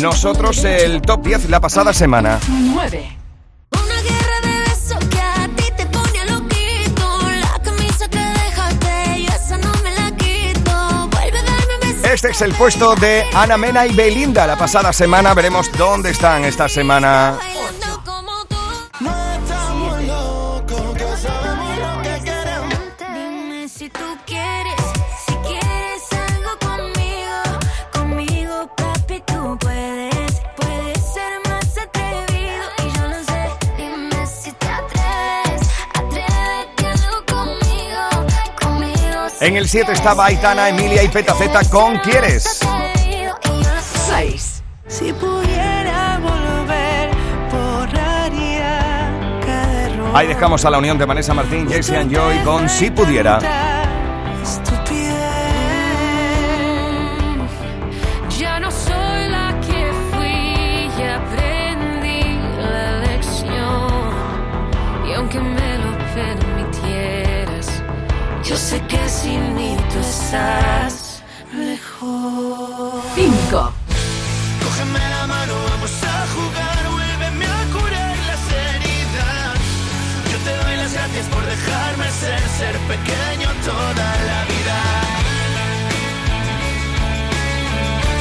nosotros el top 10 la pasada semana. 9. Este es el puesto de Ana Mena y Belinda. La pasada semana veremos dónde están esta semana. En el 7 estaba Aitana, Emilia y Petaceta con ¿Quieres? 6. Si pudiera volver, borraría cada error. Ahí dejamos a la unión de Vanessa Martín, Jesse and Joy con Si pudiera. Mejor. 5. Cógeme la mano, vamos a jugar, vuélveme a curar las heridas. Yo te doy las gracias por dejarme ser, ser pequeño toda la vida.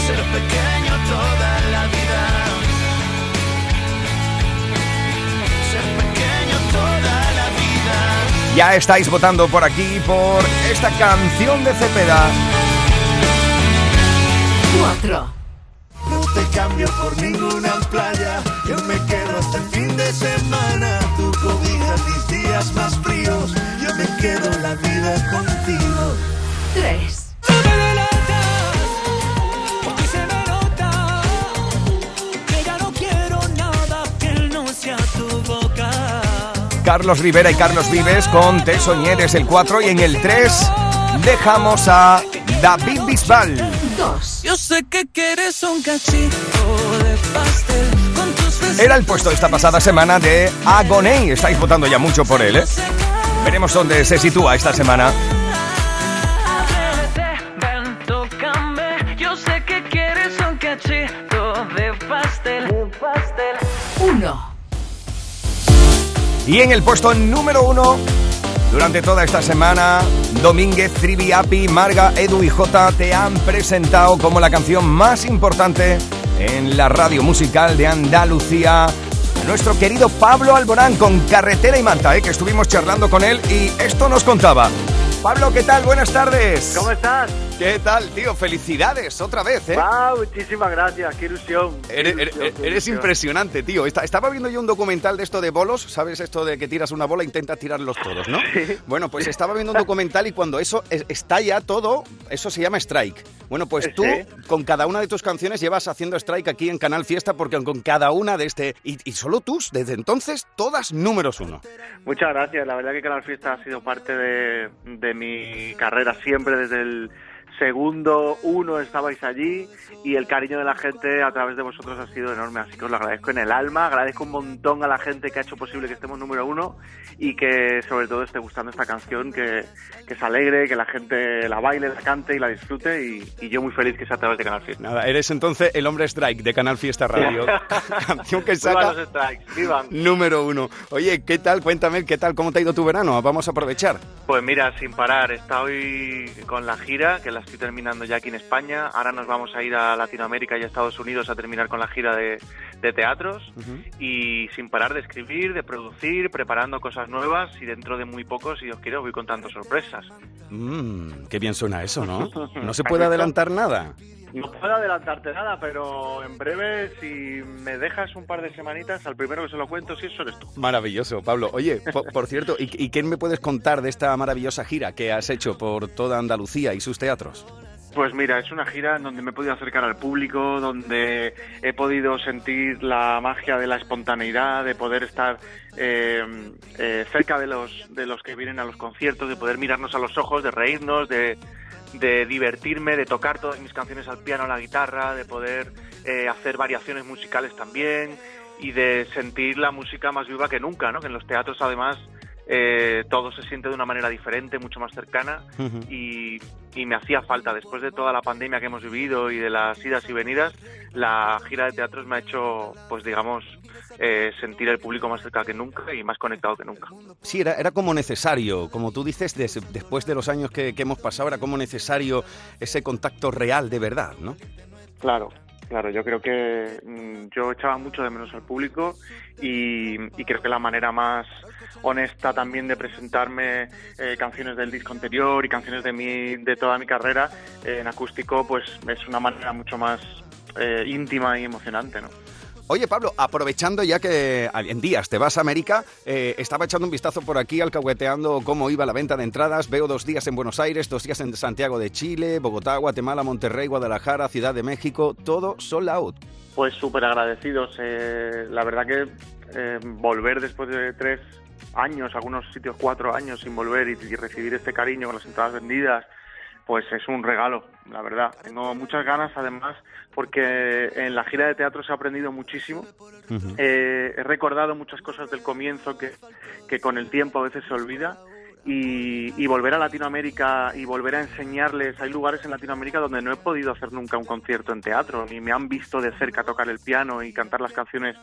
Ser pequeño toda la vida. Ya estáis votando por aquí por esta canción de Cepeda. 4. No te cambio por ninguna playa. Yo me quedo hasta el fin de semana. Tú cobijas mis días más fríos. Yo me quedo la vida contigo. Carlos Rivera y Carlos Vives con Te Soñeres el 4 y en el 3 dejamos a David Bisbal. 2. Yo sé que quieres un cachito de pastel con tus besos. Era el puesto esta pasada semana de Agoney. Estáis votando ya mucho por él, ¿eh? Veremos dónde se sitúa esta semana. Atrévete, Y en el puesto número uno, durante toda esta semana, Domínguez, Trivi, Api, Marga, Edu y Jota te han presentado como la canción más importante en la radio musical de Andalucía. Nuestro querido Pablo Alborán con Carretera y Manta, ¿eh? que estuvimos charlando con él y esto nos contaba. Pablo, ¿qué tal? Buenas tardes. ¿Cómo estás? ¿Qué tal, tío? Felicidades otra vez, ¿eh? Ah, muchísimas gracias, qué ilusión. qué Eres, ilusión, eres- qué eres ilusión. impresionante, tío. Esta- estaba viendo yo un documental de esto de bolos, ¿sabes? Esto de que tiras una bola e intentas tirarlos todos, ¿no? Sí. Bueno, pues estaba viendo un documental y cuando eso es- está ya todo, eso se llama strike. Bueno, pues tú Sí. con cada una de tus canciones llevas haciendo strike aquí en Canal Fiesta porque con cada una de este... Y, y solo tú, desde entonces, todas números uno. Muchas gracias, la verdad que Canal Fiesta ha sido parte de, de mi carrera siempre, desde el segundo uno estabais allí y el cariño de la gente a través de vosotros ha sido enorme, así que os lo agradezco en el alma, agradezco un montón a la gente que ha hecho posible que estemos número uno y que sobre todo esté gustando esta canción, que, que se alegre, que la gente la baile, la cante y la disfrute y, y yo muy feliz que sea a través de Canal Fiesta. Nada, eres entonces el hombre strike de Canal Fiesta Radio. Canción que saca los strikes, número uno. Oye, ¿qué tal? Cuéntame, ¿qué tal? ¿Cómo te ha ido tu verano? Vamos a aprovechar. Pues mira, sin parar, estoy con la gira, que la estoy terminando ya aquí en España. Ahora nos vamos a ir a Latinoamérica y a Estados Unidos a terminar con la gira de, de teatros. Y sin parar de escribir, de producir, preparando cosas nuevas. Y dentro de muy poco, si os quiero, voy contando sorpresas. Mmm, qué bien suena eso, ¿no? No se puede adelantar nada. No puedo adelantarte nada, pero en breve, si me dejas un par de semanitas, al primero que se lo cuento, si eso eres tú. Maravilloso, Pablo. Oye, po- por, cierto, ¿y, ¿y qué me puedes contar de esta maravillosa gira que has hecho por toda Andalucía y sus teatros? Pues mira, es una gira en donde me he podido acercar al público, donde he podido sentir la magia de la espontaneidad, de poder estar eh, eh, cerca de los, de los que vienen a los conciertos, de poder mirarnos a los ojos, de reírnos, de, de divertirme, de tocar todas mis canciones al piano, a la guitarra, de poder eh, hacer variaciones musicales también y de sentir la música más viva que nunca, ¿no? Que en los teatros además eh, todo se siente de una manera diferente, mucho más cercana y, y me hacía falta, después de toda la pandemia que hemos vivido y de las idas y venidas, la gira de teatros me ha hecho, pues digamos, eh, sentir el público más cerca que nunca y más conectado que nunca. Sí, era, era como necesario, como tú dices, des- después de los años que, que hemos pasado, era como necesario ese contacto real de verdad, ¿no? Claro, claro, yo creo que mm, yo echaba mucho de menos al público y, y creo que la manera más honesta también de presentarme eh, canciones del disco anterior y canciones de mi, de toda mi carrera eh, en acústico, pues es una manera mucho más eh, íntima y emocionante, ¿no? Oye, Pablo, aprovechando ya que en días te vas a América, eh, estaba echando un vistazo por aquí, alcahueteando cómo iba la venta de entradas. Veo dos días en Buenos Aires, dos días en Santiago de Chile, Bogotá, Guatemala, Monterrey, Guadalajara, Ciudad de México, todo sold out. Pues súper agradecidos. eh, la verdad que eh, volver después de tres años, algunos sitios cuatro años sin volver y, y recibir este cariño con las entradas vendidas, pues es un regalo, la verdad. Tengo muchas ganas, además, porque en la gira de teatro se ha aprendido muchísimo. Eh, he recordado muchas cosas del comienzo que, que con el tiempo a veces se olvida. Y, y volver a Latinoamérica y volver a enseñarles, hay lugares en Latinoamérica donde no he podido hacer nunca un concierto en teatro, ni me han visto de cerca tocar el piano y cantar las canciones,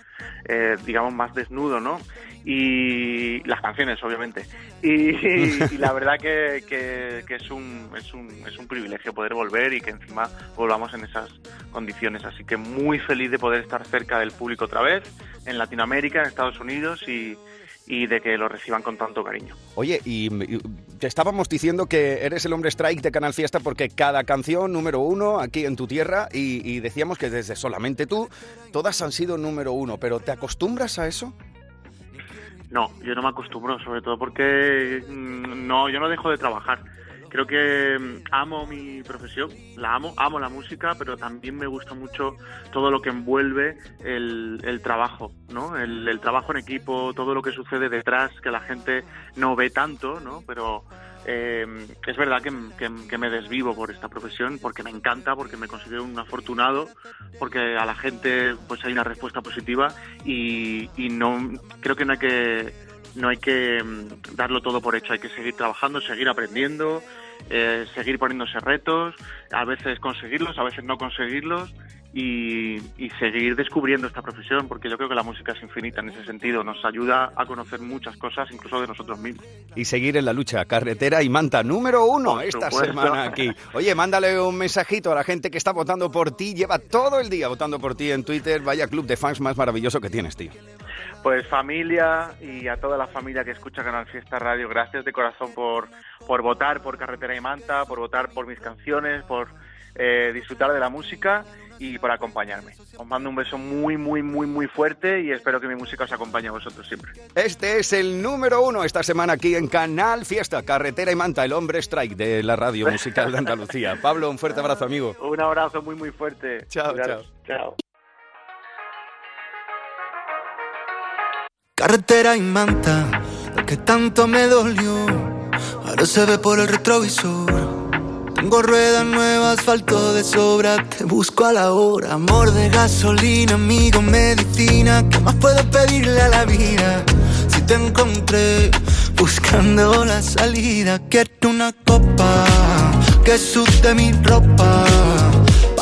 eh, digamos, más desnudo, ¿no? Y las canciones, obviamente. Y, y la verdad que, que- que es, un, es, un, es un privilegio poder volver y que encima volvamos en esas condiciones. Así que muy feliz de poder estar cerca del público otra vez, en Latinoamérica, en Estados Unidos y, y de que lo reciban con tanto cariño. Oye, y, y te estábamos diciendo que eres el hombre strike de Canal Fiesta porque cada canción número uno aquí en tu tierra y, y decíamos que desde solamente tú, todas han sido número uno, pero ¿te acostumbras a eso? No, yo no me acostumbro, sobre todo porque mm, no, yo no dejo de trabajar. Creo que mm, amo mi profesión, la amo, amo la música, pero también me gusta mucho todo lo que envuelve el, trabajo, ¿no? El, el trabajo en equipo, todo lo que sucede detrás, que la gente no ve tanto, ¿no? Pero eh, es verdad que, que- que me desvivo por esta profesión, porque me encanta, porque me considero un afortunado, porque a la gente pues hay una respuesta positiva y, y no creo que no hay que no hay que mm, darlo todo por hecho, hay que seguir trabajando, seguir aprendiendo, eh, seguir poniéndose retos, a veces conseguirlos, a veces no conseguirlos y, y seguir descubriendo esta profesión, porque yo creo que la música es infinita en ese sentido, nos ayuda a conocer muchas cosas, incluso de nosotros mismos. Y seguir en la lucha, carretera y manta número uno Por esta supuesto. semana aquí. Oye, mándale un mensajito a la gente que está votando por ti, lleva todo el día votando por ti en Twitter, vaya club de fans más maravilloso que tienes, tío. Pues familia y a toda la familia que escucha Canal Fiesta Radio, gracias de corazón por, por votar por Carretera y Manta, por votar por mis canciones, por eh, disfrutar de la música y por acompañarme. Os mando un beso muy, muy, muy, muy fuerte y espero que mi música os acompañe a vosotros siempre. Este es el número uno esta semana aquí en Canal Fiesta, carretera y manta, el hombre strike de la radio musical de Andalucía. Pablo, un fuerte abrazo, amigo. Un abrazo muy, muy fuerte. Chao, Cuidaros. Chao. Carretera y manta, lo que tanto me dolió, ahora se ve por el retrovisor. Tengo ruedas nuevas, asfalto de sobra, te busco a la hora. Amor de gasolina, amigo, medicina, ¿qué más puedo pedirle a la vida? Si te encontré buscando la salida, quiero una copa que sude mi ropa.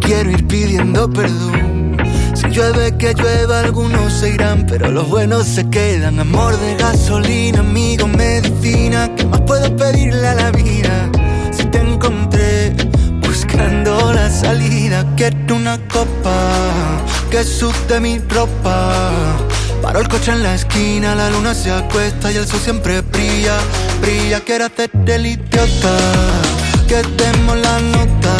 quiero ir pidiendo perdón. Si llueve que llueva, algunos se irán, pero los buenos se quedan. Amor de gasolina, amigo, medicina, ¿qué más puedo pedirle a la vida? Si te encontré buscando la salida, quiero una copa que sude mi ropa. Paro el coche en la esquina, la luna se acuesta y el sol siempre brilla, brilla. Quiero hacerte el idiota, que demos la nota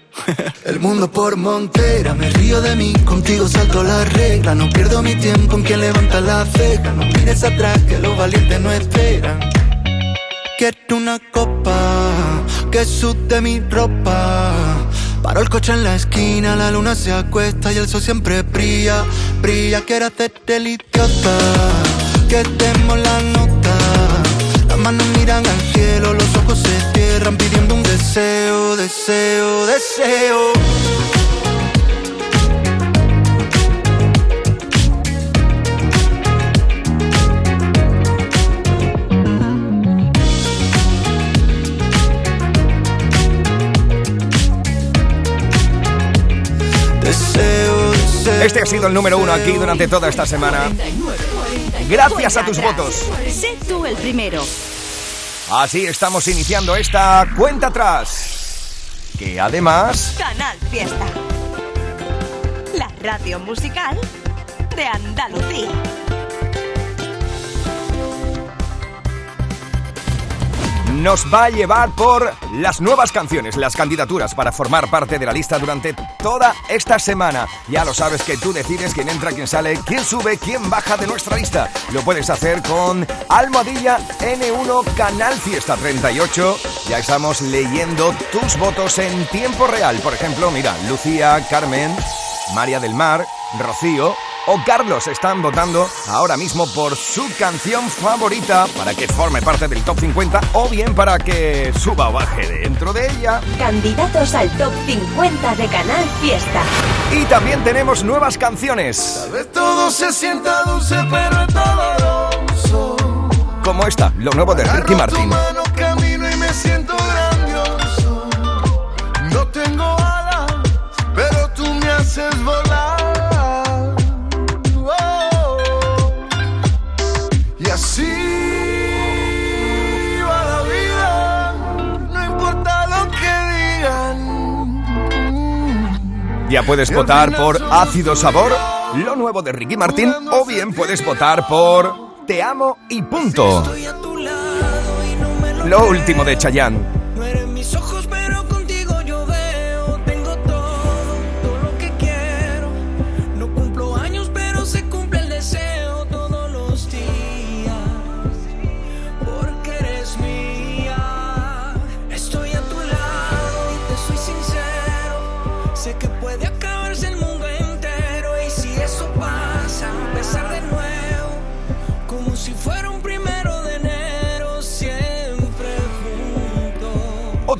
El mundo por montera, me río de mí, contigo salto la regla. No pierdo mi tiempo en quien levanta la ceja. No mires atrás que los valientes no esperan. Quiero una copa que sude mi ropa. Paro el coche en la esquina, la luna se acuesta y el sol siempre brilla, brilla. Quiero hacerte el idiota, que demos la nota. Las manos miran al cielo, los ojos se pidiendo un deseo, deseo, deseo. Este ha sido el número uno aquí durante toda esta semana. 49, 48. Gracias a tus votos. Sé tú el primero. Así estamos iniciando esta cuenta atrás. Que además Canal Fiesta. La radio musical de Andalucía. Nos va a llevar por las nuevas canciones, las candidaturas para formar parte de la lista durante toda esta semana. Ya lo sabes que tú decides quién entra, quién sale, quién sube, quién baja de nuestra lista. Lo puedes hacer con Almohadilla N1 Canal Fiesta 38. Ya estamos leyendo tus votos en tiempo real. Por ejemplo, mira, Lucía, Carmen, María del Mar, Rocío o Carlos están votando ahora mismo por su canción favorita para que forme parte del top 50 o bien para que suba o baje dentro de ella. Candidatos al top 50 de Canal Fiesta. Y también tenemos nuevas canciones, Tal vez todo se sienta dulce, pero es doloroso. como esta, lo nuevo de Ricky Martin. mano, camino y me siento grandioso. No tengo alas, pero tú me haces volar. Ya puedes votar por Ácido Sabor, lo nuevo de Ricky Martin, o bien puedes votar por Te amo y punto. Lo último de Chayanne.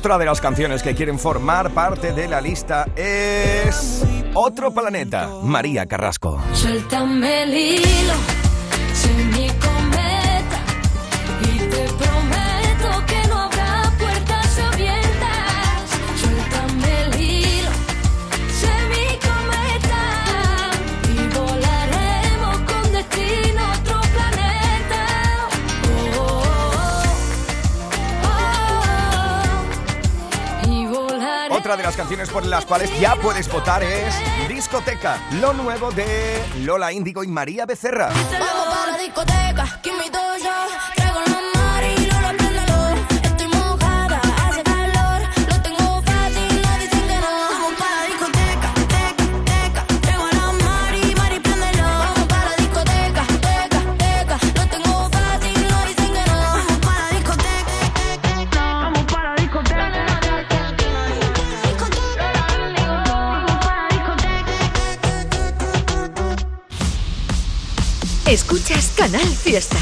Otra de las canciones que quieren formar parte de la lista es Otro Planeta, María Carrasco. Suéltame el hilo, canciones por las cuales ya puedes votar es Discoteca, lo nuevo de Lola Índigo y María Becerra. Vamos para la discoteca, Canal Fiesta.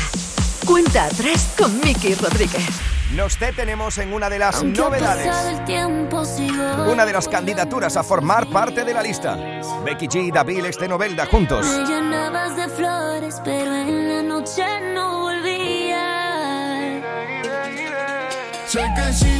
Cuenta atrás con Miki Rodríguez. Nos detenemos en una de las Aunque novedades. tiempo. Una de las candidaturas a formar parte de la lista. Becky G y David Este Novelda juntos. Me llenabas de flores, pero en la noche no volvía. Sé que si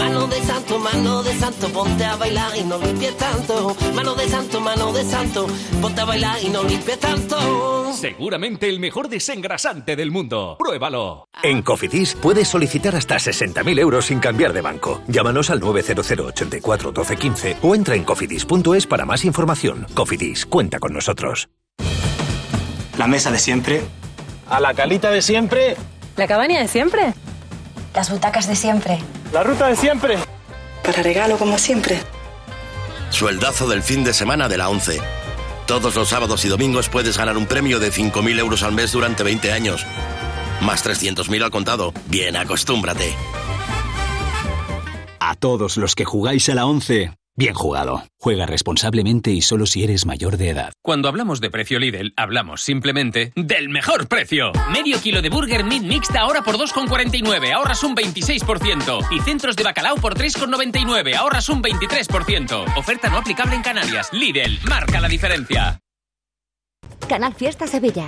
mano de santo, mano de santo, ponte a bailar y no limpies tanto, mano de santo, mano de santo, ponte a bailar y no limpies tanto. Seguramente el mejor desengrasante del mundo. Pruébalo. En Cofidis puedes solicitar hasta 60.000 euros sin cambiar de banco. Llámanos al 900 84 12 15 o entra en cofidis.es para más información. Cofidis, cuenta con nosotros. La mesa de siempre. A la calita de siempre. ¿La cabaña de siempre? Las butacas de siempre. La ruta de siempre. Para regalo como siempre. Sueldazo del fin de semana de la 11. Todos los sábados y domingos puedes ganar un premio de 5.000 euros al mes durante 20 años. Más 300.000 al contado. Bien, acostúmbrate. A todos los que jugáis a la 11, bien jugado. Juega responsablemente y solo si eres mayor de edad. Cuando hablamos de precio Lidl, hablamos simplemente del mejor precio. Medio kilo de burger meat mixta ahora por 2,49, ahorras un 26%. Y centros de bacalao por 3,99, ahorras un 23%. Oferta no aplicable en Canarias. Lidl, marca la diferencia. Canal Fiesta Sevilla.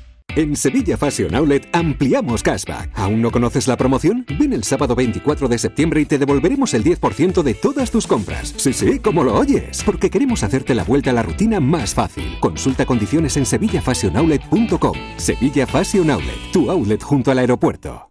En Sevilla Fashion Outlet ampliamos cashback. ¿Aún no conoces la promoción? Ven el sábado 24 de septiembre y te devolveremos el 10% de todas tus compras. Sí, sí, como lo oyes, porque queremos hacerte la vuelta a la rutina más fácil. Consulta condiciones en sevillafashionoutlet.com. Sevilla Fashion Outlet, tu outlet junto al aeropuerto.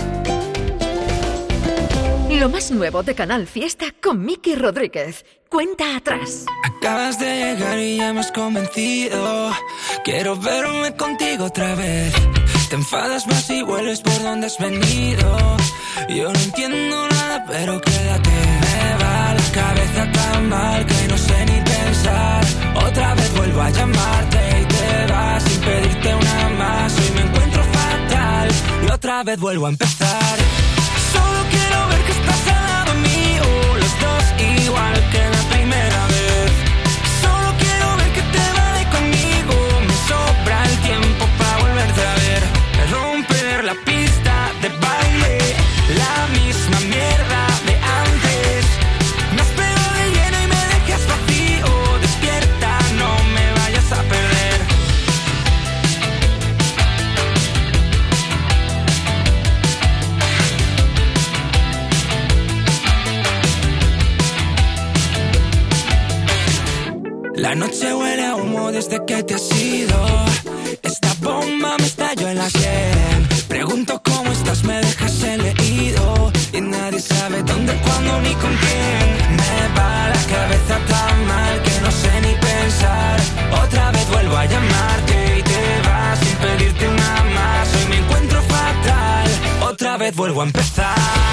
Lo más nuevo de Canal Fiesta con Miki Rodríguez. Cuenta atrás. Acabas de llegar y ya me has convencido. Quiero verme contigo otra vez. Te enfadas más y vuelves por donde has venido. Yo no entiendo nada, pero quédate. Me va la cabeza tan mal que no sé ni pensar. Otra vez vuelvo a llamarte y te vas sin pedirte una más. Hoy me encuentro fatal y otra vez vuelvo a empezar. Ver que estás al lado mío, los dos igual que la primera vez. Solo quiero ver que te vale conmigo, me sobra el tiempo para volverte a ver. Romper la pista vuelvo a empezar.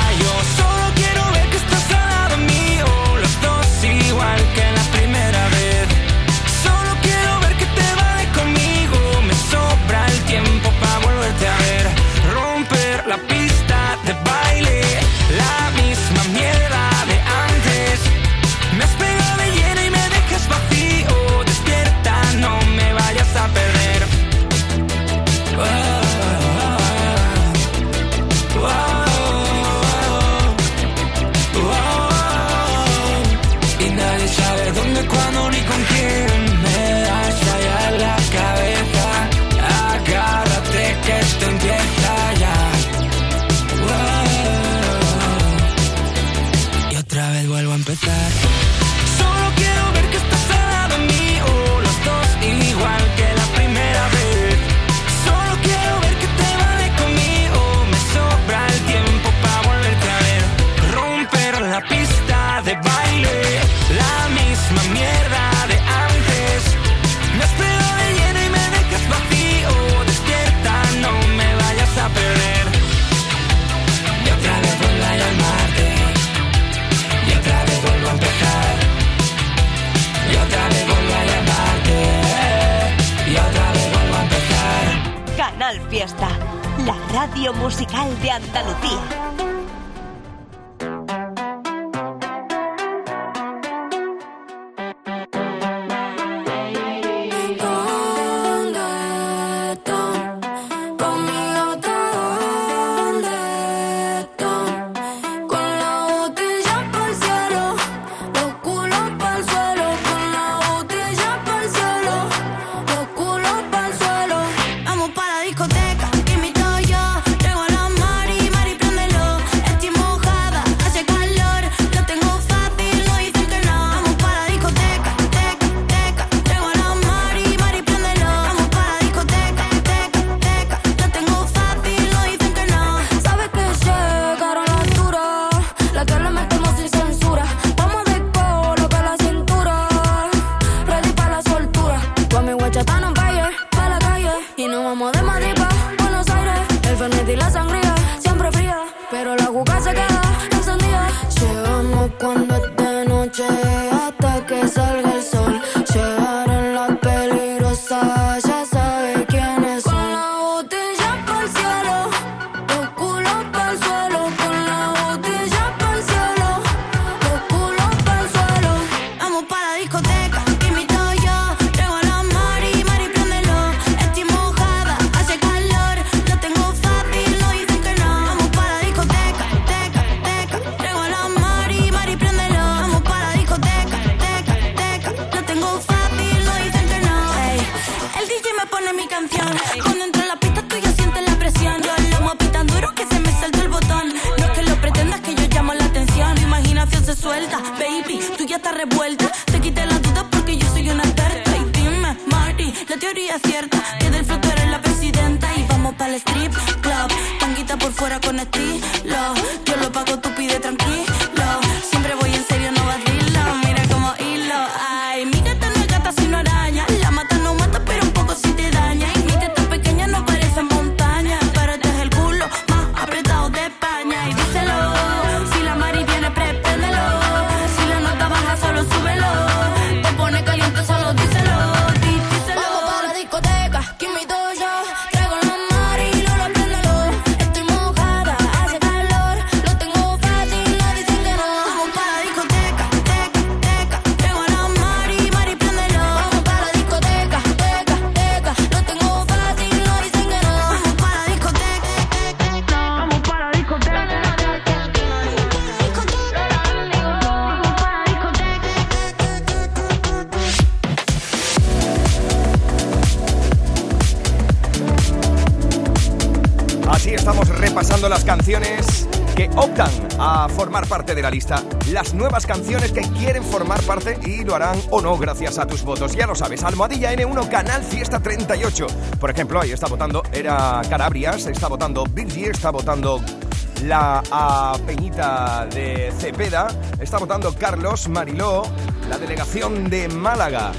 musical de Andalucía. de la lista las nuevas canciones que quieren formar parte y lo harán o no gracias a tus votos. Ya lo sabes, Almohadilla N1, Canal Fiesta 38. Por ejemplo, ahí está votando, era Carabrias, está votando Billy, está votando la Peñita de Cepeda, está votando Carlos Mariló, la delegación de Málaga,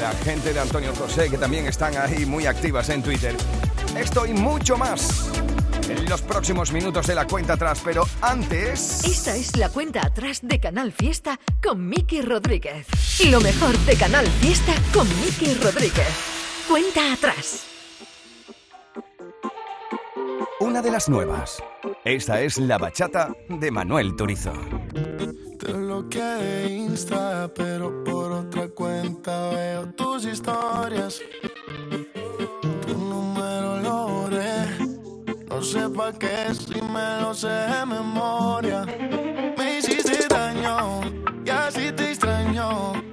la gente de Antonio José, que también están ahí muy activas en Twitter. Esto y mucho más en los próximos minutos de la cuenta atrás, pero antes. Esta es la cuenta atrás de Canal Fiesta con Miki Rodríguez. Lo mejor de Canal Fiesta con Miki Rodríguez. Cuenta atrás. Una de las nuevas. Esta es la bachata de Manuel Turizo. Te bloqueé de Insta, pero por otra cuenta veo tus historias. no sé pa' qué, si me lo sé de memoria. Me hiciste daño y así te extraño.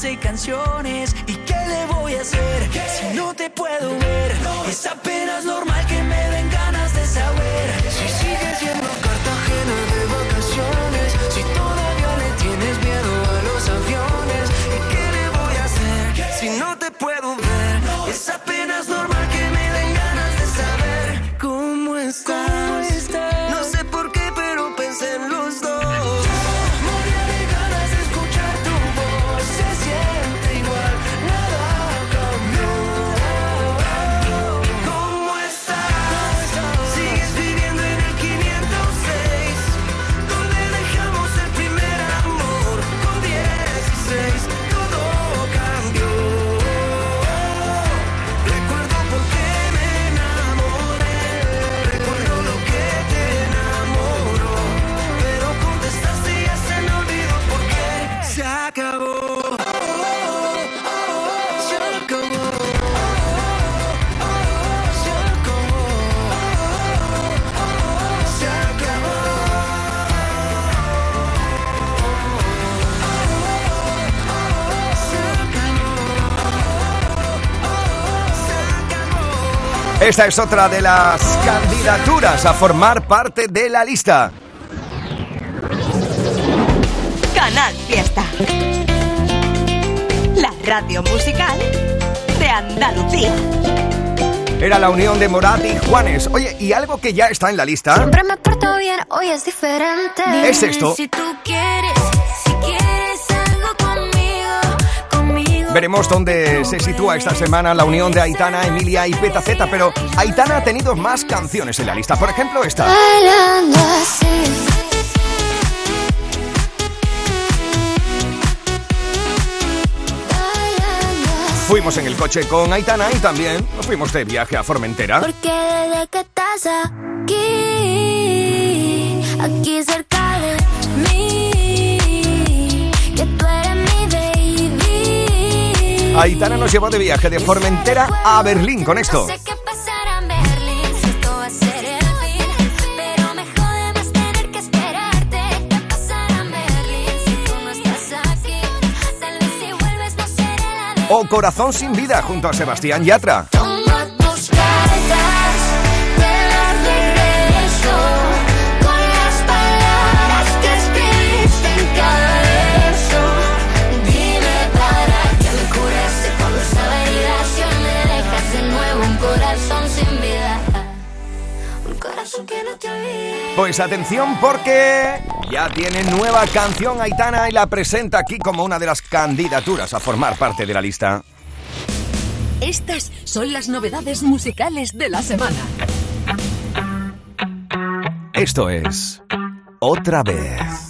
15 canciones Esta es otra de las candidaturas a formar parte de la lista. Canal Fiesta. La radio musical de Andalucía. Era la unión de Morat y Juanes. Oye, y algo que ya está en la lista. Siempre me porto bien, hoy es diferente. Es esto. Si tú quieres, Veremos dónde se sitúa esta semana la unión de Aitana, Emilia y Petaceta, pero Aitana ha tenido más canciones en la lista. Por ejemplo, esta. Fuimos en el coche con Aitana y también nos fuimos de viaje a Formentera. Porque desde que estás aquí, aquí cerca de mí, Aitana nos llevó de viaje de Formentera a Berlín con esto. Sé que pasará en Berlín, si esto va Pues atención porque ya tiene nueva canción Aitana y la presenta aquí como una de las candidaturas a formar parte de la lista. Estas son las novedades musicales de la semana. Esto es Otra vez.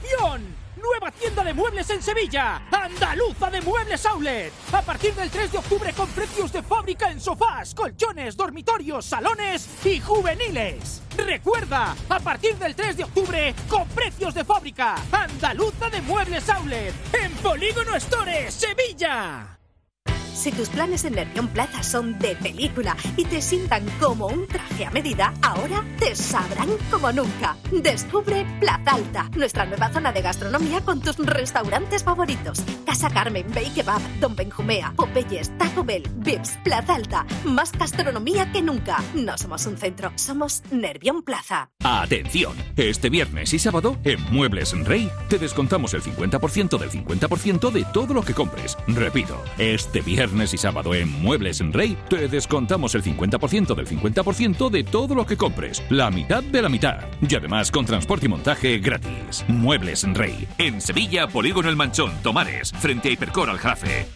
Tienda de muebles en Sevilla. Andaluza de Muebles Outlet. A partir del 3 de octubre con precios de fábrica en sofás, colchones, dormitorios, salones y juveniles. Recuerda, a partir del 3 de octubre con precios de fábrica. Andaluza de Muebles Outlet. En Polígono Store, Sevilla. Si tus planes en Nervión Plaza son de película y te sientan como un traje a medida, ahora te sabrán como nunca. Descubre Plaza Alta, nuestra nueva zona de gastronomía con tus restaurantes favoritos. Casa Carmen, Bay Kebab, Don Benjumea, Popeyes, Taco Bell, Vips, Plaza Alta. Más gastronomía que nunca. No somos un centro, somos Nervión Plaza. Atención, este viernes y sábado en Muebles Rey te descontamos el 50% del 50% de todo lo que compres. Repito, este viernes y sábado en Muebles en Rey te descontamos el 50% del 50% de todo lo que compres. La mitad de la mitad. Y además con transporte y montaje gratis. Muebles en Rey. En Sevilla, Polígono El Manchón, Tomares, frente a Hipercor al Jarafe.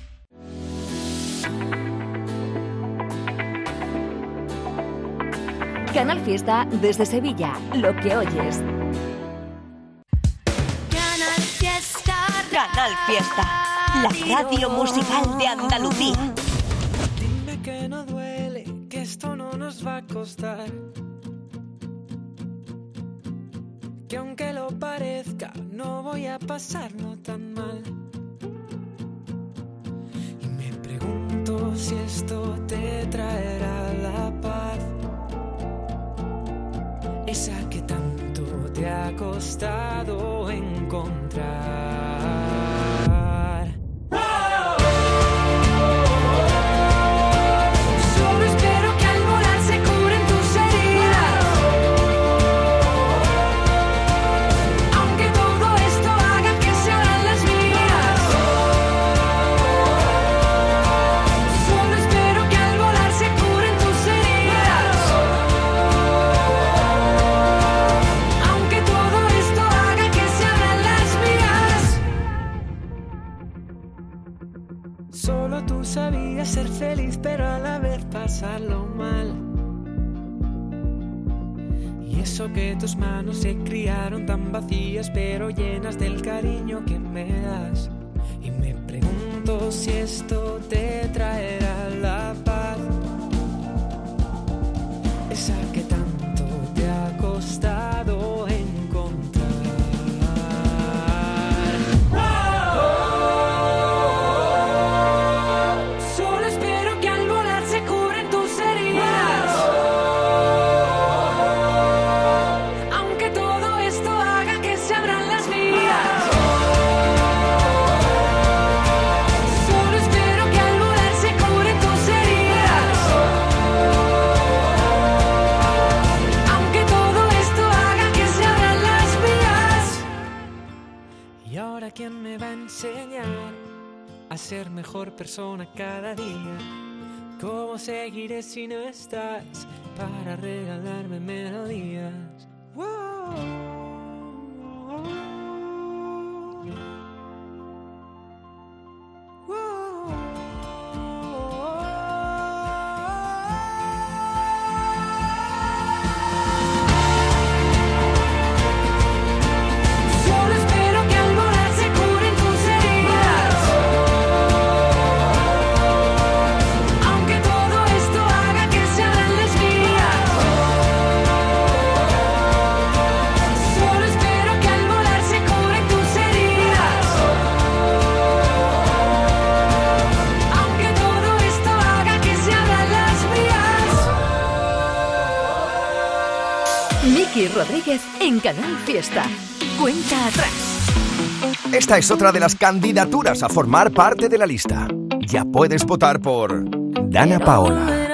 Canal Fiesta desde Sevilla. Lo que oyes. Canal Fiesta. La radio musical de Andalucía. Dime que no duele, que esto no nos va a costar. Que aunque lo parezca, no voy a pasarlo tan mal. Y me pregunto si esto te traerá la paz. Esa que tanto te ha costado encontrar. Solo seguiré si no estás para regalarme melodías? Solo Rodríguez en Canal Fiesta. Cuenta atrás. Esta es otra de las candidaturas a formar parte de la lista. Ya puedes votar por Dana Paola.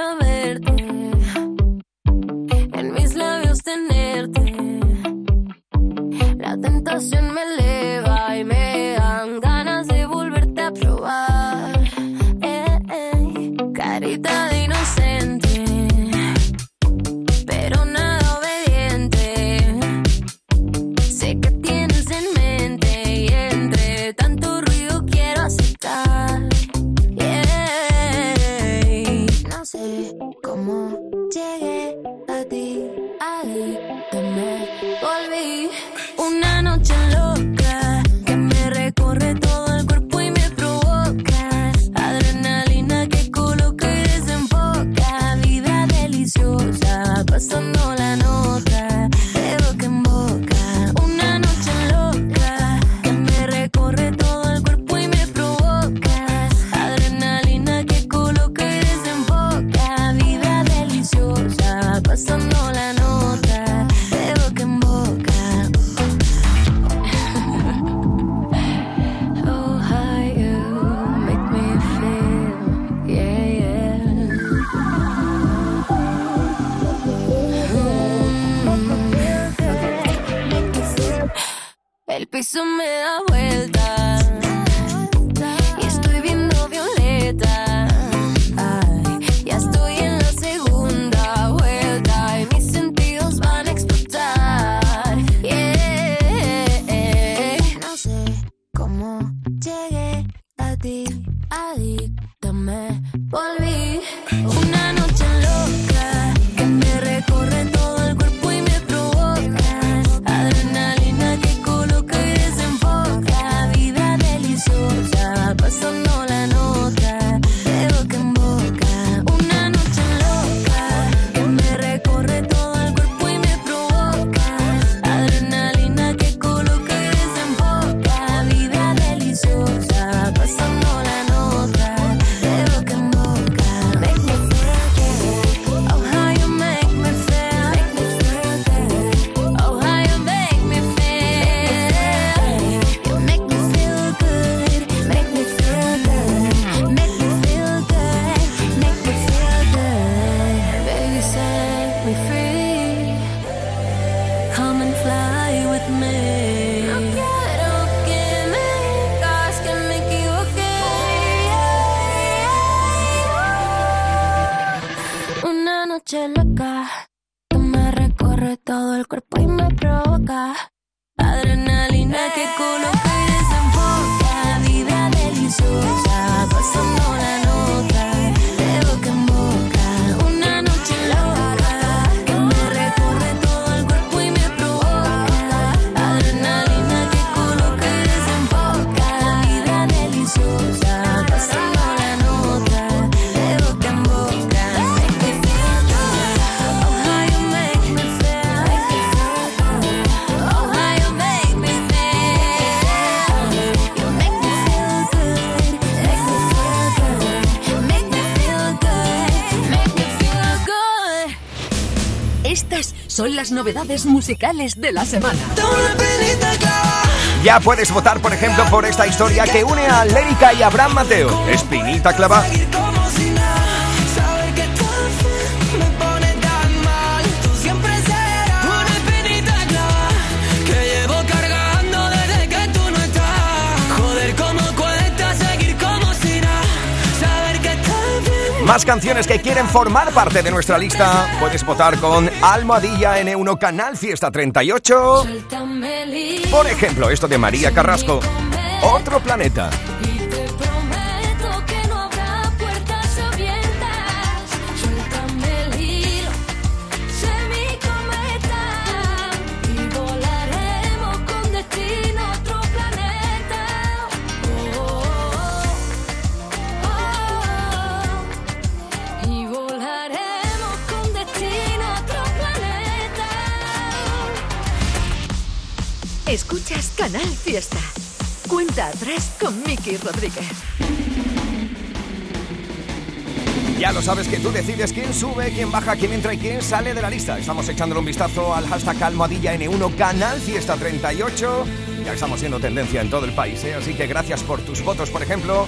son las novedades musicales de la semana. Ya puedes votar, por ejemplo, por esta historia que une a Lérica y Abraham Mateo, Espinita Clava, Más canciones que quieren formar parte de nuestra lista. Puedes votar con Almohadilla N1 Canal Fiesta 38. Por ejemplo, esto de María Carrasco. Otro planeta. Escuchas Canal Fiesta. Cuenta atrás con Miki Rodríguez. Ya lo sabes que tú decides quién sube, quién baja, quién entra y quién sale de la lista. Estamos echándole un vistazo al hashtag Almohadilla N1 Canal Fiesta 38. Ya estamos siendo tendencia en todo el país, ¿eh? así que gracias por tus votos, por ejemplo.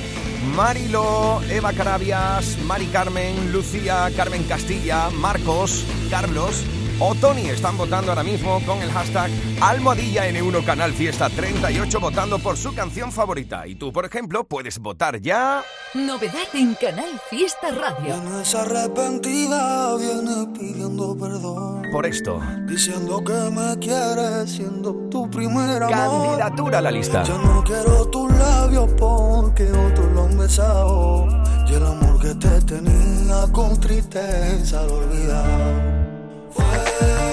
Marilo, Eva Carabias, Mari Carmen, Lucía, Carmen Castilla, Marcos, Carlos, o Tony están votando ahora mismo con el hashtag Almohadilla N1 Canal Fiesta 38 votando por su canción favorita. Y tú, por ejemplo, puedes votar ya. Novedad en Canal Fiesta Radio. Vienes arrepentida, vienes pidiendo perdón. Por esto. Diciendo que me quieres siendo tu primera Candidatura a la lista. Yo no quiero tus labios porque otros lo han besado. Y el amor que te tenía con tristeza lo he olvidado. Fuera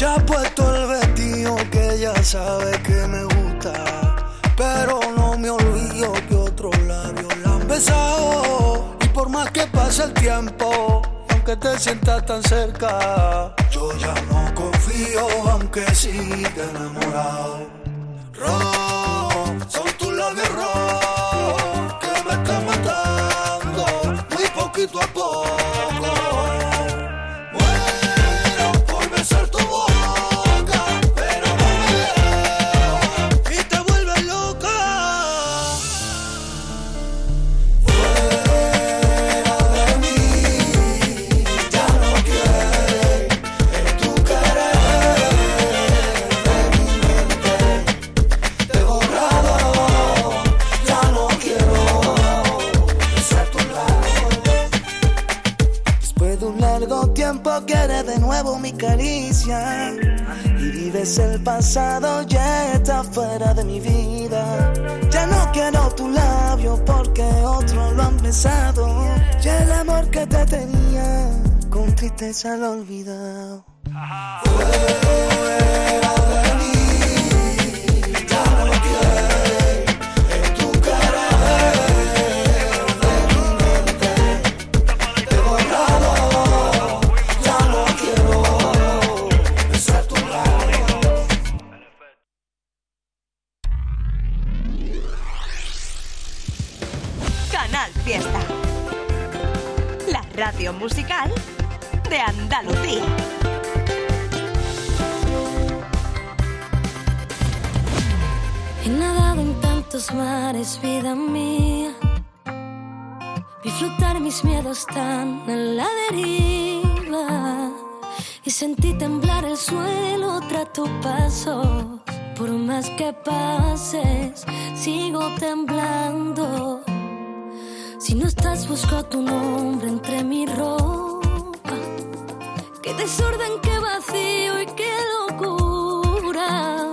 Se ha puesto el vestido que ella sabe que me gusta. Pero no me olvido que otros labios la han besado. Y por más que pase el tiempo, aunque te sientas tan cerca, yo ya no confío, aunque siga enamorado. Rojo, son tus labios rojos que me están matando, muy poquito a poco. Nuevo mi caricia y vives el pasado ya está fuera de mi vida. Ya no quiero tu labio porque otros lo han besado. Ya el amor que te tenía con tristeza lo he olvidado. Mis miedos tan en la deriva. Y sentí temblar el suelo tras tu paso. Por más que pases, sigo temblando. Si no estás, busco tu nombre entre mi ropa. Qué desorden, qué vacío y qué locura.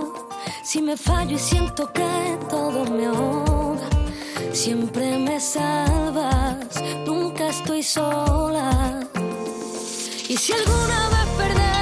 Si me fallo y siento que todo me ahoga, siempre me salvas, nunca estoy sola. Y si alguna vez perdemos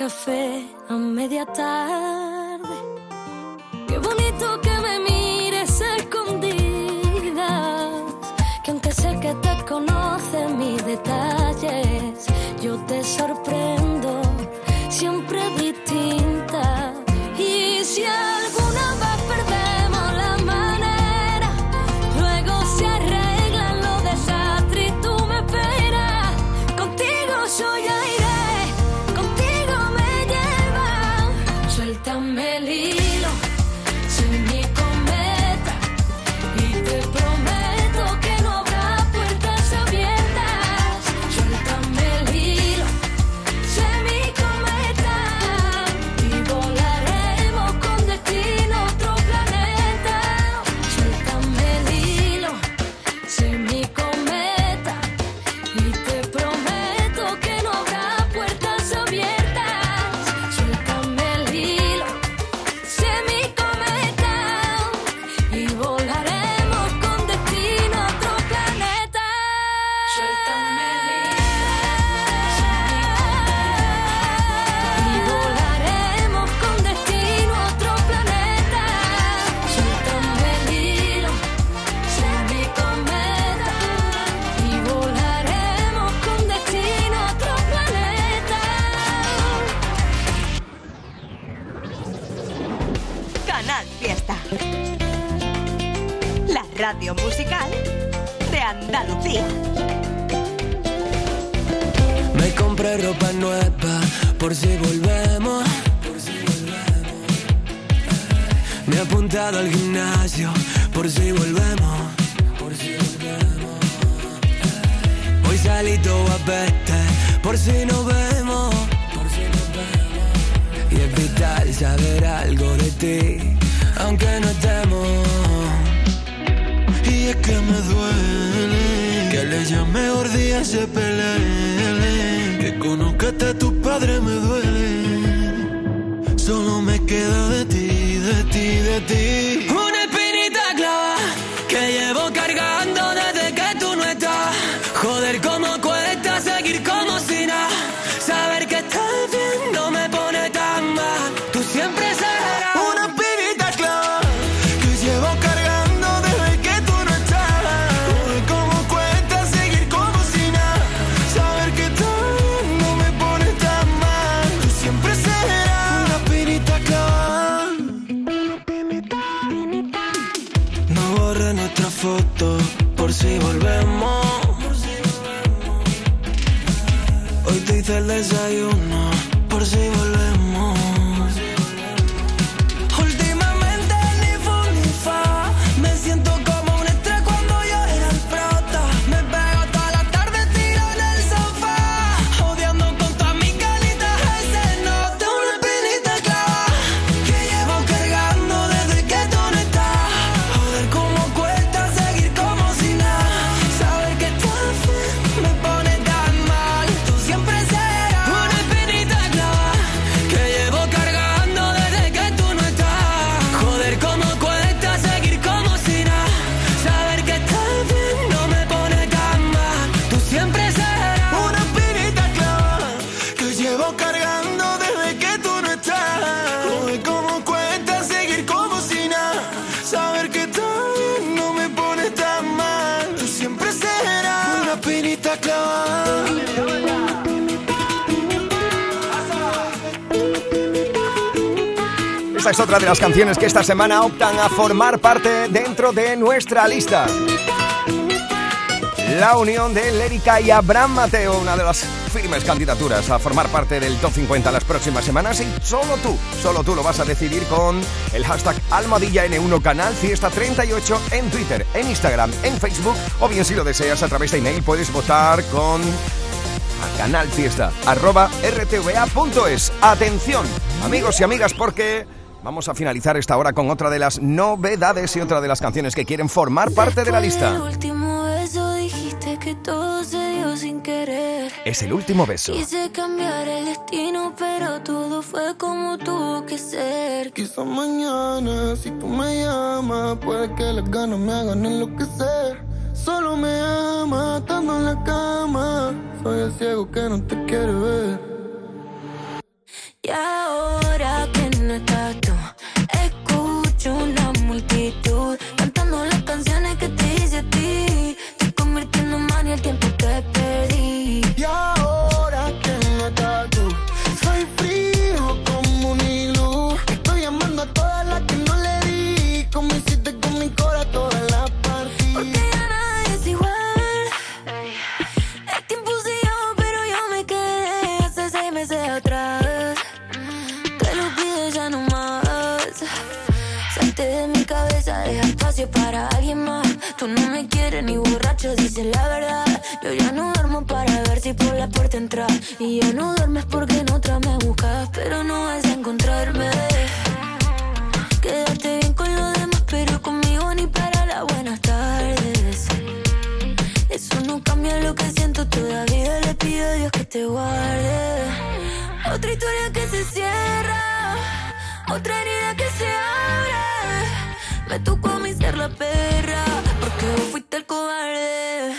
café a media tarde. el hilo, sin mi Joder, como canciones que esta semana optan a formar parte dentro de nuestra lista. La unión de Lérica y Abraham Mateo, una de las firmes candidaturas a formar parte del Top 50 las próximas semanas y solo tú, solo tú lo vas a decidir con el hashtag AlmadillaN1 Canal Fiesta 38 en Twitter, en Instagram, en Facebook o bien si lo deseas a través de email puedes votar con canalfiesta arroba rtva.es. Atención, amigos y amigas, porque Vamos a finalizar esta hora con otra de las novedades y otra de las canciones que quieren formar parte de la lista. El último beso dijiste que todo se dio sin querer. Es el último beso. Quise cambiar el destino, pero todo fue como tuvo que ser. Quizá mañana, si tú me llamas, puede que las ganas me hagan enloquecer. Solo me ama, estando en la cama. Soy el ciego que no te quiere ver. Y ahora que no estás tú, escucho una multitud cantando las canciones que te hice a ti. Estoy convirtiendo en mania el tiempo para alguien más. Tú no me quieres ni borracho, dices la verdad. Yo ya no duermo para ver si por la puerta entras. Y ya no duermes porque en otra me buscas, pero no vas a encontrarme. Quédate bien con los demás, pero conmigo ni para las buenas tardes. Eso no cambia lo que siento, todavía le pido a Dios que te guarde. Otra historia que se cierra, otra herida que se abre. Me tocó a mí ser la perra, porque vos fuiste el cobarde.